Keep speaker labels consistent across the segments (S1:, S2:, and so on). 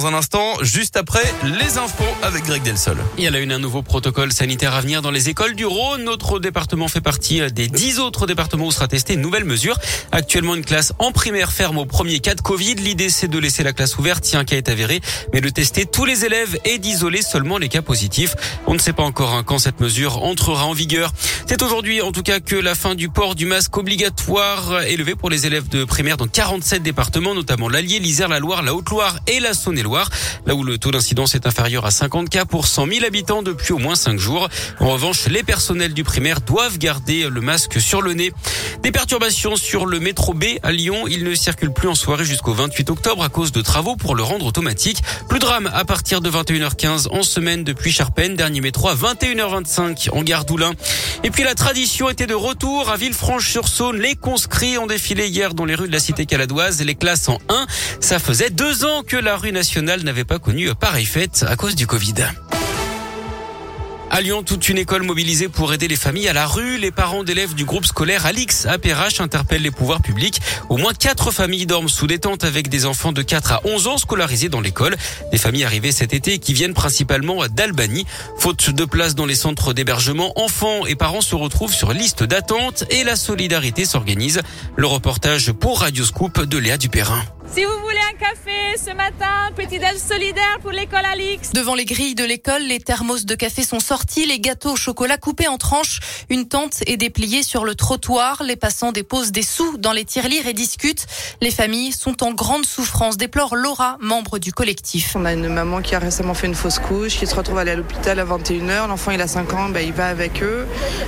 S1: Dans un instant, juste après les infos avec Greg Delsol.
S2: Il y a une un nouveau protocole sanitaire à venir dans les écoles du Rhône. Notre département fait partie des dix autres départements où sera testée une nouvelle mesure. Actuellement, une classe en primaire ferme au premier cas de Covid. L'idée, c'est de laisser la classe ouverte si un cas est avéré, mais de tester tous les élèves et d'isoler seulement les cas positifs. On ne sait pas encore hein, quand cette mesure entrera en vigueur. C'est aujourd'hui, en tout cas, que la fin du port du masque obligatoire est levée pour les élèves de primaire dans 47 départements, notamment l'Allier, l'Isère, la Loire, la Haute-Loire et la Saône-et-Loire là où le taux d'incidence est inférieur à 50 cas pour 100 000 habitants depuis au moins 5 jours. En revanche, les personnels du primaire doivent garder le masque sur le nez. Des perturbations sur le métro B à Lyon. Il ne circule plus en soirée jusqu'au 28 octobre à cause de travaux pour le rendre automatique. Plus de drame à partir de 21h15 en semaine depuis Charpennes. Dernier métro à 21h25 en gare d'Oulin. Et puis la tradition était de retour à Villefranche-sur-Saône. Les conscrits ont défilé hier dans les rues de la cité caladoise. Les classes en 1. Ça faisait deux ans que la rue nationale n'avait pas connu pareille fête à cause du Covid. À Lyon, toute une école mobilisée pour aider les familles à la rue. Les parents d'élèves du groupe scolaire Alix APRH interpellent les pouvoirs publics. Au moins quatre familles dorment sous des tentes avec des enfants de 4 à 11 ans scolarisés dans l'école. Des familles arrivées cet été qui viennent principalement d'Albanie. Faute de place dans les centres d'hébergement, enfants et parents se retrouvent sur liste d'attente et la solidarité s'organise. Le reportage pour Radio Scoop de Léa Dupérin.
S3: Si vous voulez un café ce matin, petit déj solidaire pour l'école Alix.
S4: Devant les grilles de l'école, les thermos de café sont sortis, les gâteaux au chocolat coupés en tranches. Une tente est dépliée sur le trottoir. Les passants déposent des sous dans les tirelires et discutent. Les familles sont en grande souffrance, déplore Laura, membre du collectif.
S5: On a une maman qui a récemment fait une fausse couche, qui se retrouve à aller à l'hôpital à 21h. L'enfant, il a 5 ans, ben, il va avec eux.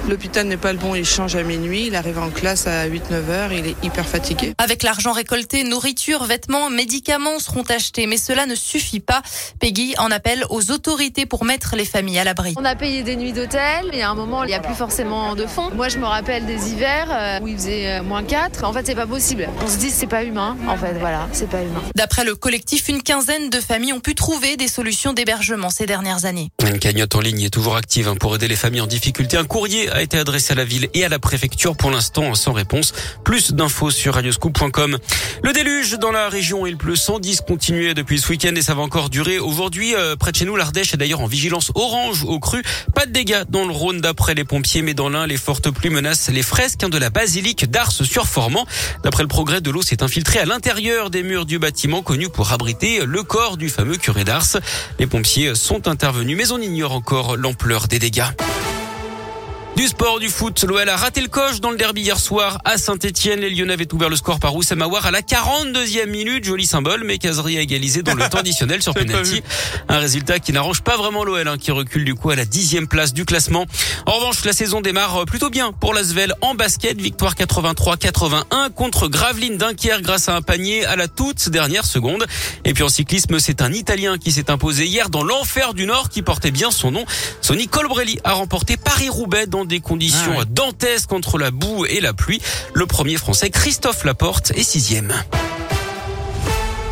S5: L'hôpital n'est pas le bon, il change à minuit. Il arrive en classe à 8-9h, il est hyper fatigué.
S4: Avec l'argent récolté, nourriture, vêtements, médicaments seront achetés, mais cela ne suffit pas. Peggy en appelle aux autorités pour mettre les familles à l'abri.
S6: On a payé des nuits d'hôtel, il y a un moment, il n'y a plus forcément de fonds. Moi, je me rappelle des hivers euh, où il faisait euh, moins 4. En fait, c'est pas possible. On se dit, c'est pas humain. En fait, voilà, c'est pas humain.
S4: D'après le collectif, une quinzaine de familles ont pu trouver des solutions d'hébergement ces dernières années.
S2: Une cagnotte en ligne est toujours active hein, pour aider les familles en difficulté. Un courrier a été adressé à la ville et à la préfecture pour l'instant sans réponse. Plus d'infos sur radioscoop.com. Le déluge dans la région il pleut sans discontinuer depuis ce week-end et ça va encore durer. Aujourd'hui, euh, près de chez nous, l'Ardèche est d'ailleurs en vigilance orange au cru. Pas de dégâts dans le Rhône d'après les pompiers, mais dans l'un, les fortes pluies menacent les fresques de la basilique d'Ars sur Formant. D'après le progrès, de l'eau s'est infiltrée à l'intérieur des murs du bâtiment connu pour abriter le corps du fameux curé d'Ars. Les pompiers sont intervenus, mais on ignore encore l'ampleur des dégâts. Du sport, du foot, l'OL a raté le coche dans le derby hier soir à Saint-Etienne. Les Lyonnais avaient ouvert le score par Aouar à la 42e minute. Joli symbole, mais Casery a égalisé dans le temps additionnel sur penalty. Un résultat qui n'arrange pas vraiment l'OL, hein, qui recule du coup à la dixième place du classement. En revanche, la saison démarre plutôt bien pour l'Asvel en basket. Victoire 83-81 contre Gravelines Dunkerque grâce à un panier à la toute dernière seconde. Et puis en cyclisme, c'est un Italien qui s'est imposé hier dans l'enfer du Nord qui portait bien son nom. Sonny Colbrelli a remporté Paris-Roubaix dans des conditions ah dantesques entre la boue et la pluie. Le premier français, Christophe Laporte, est sixième.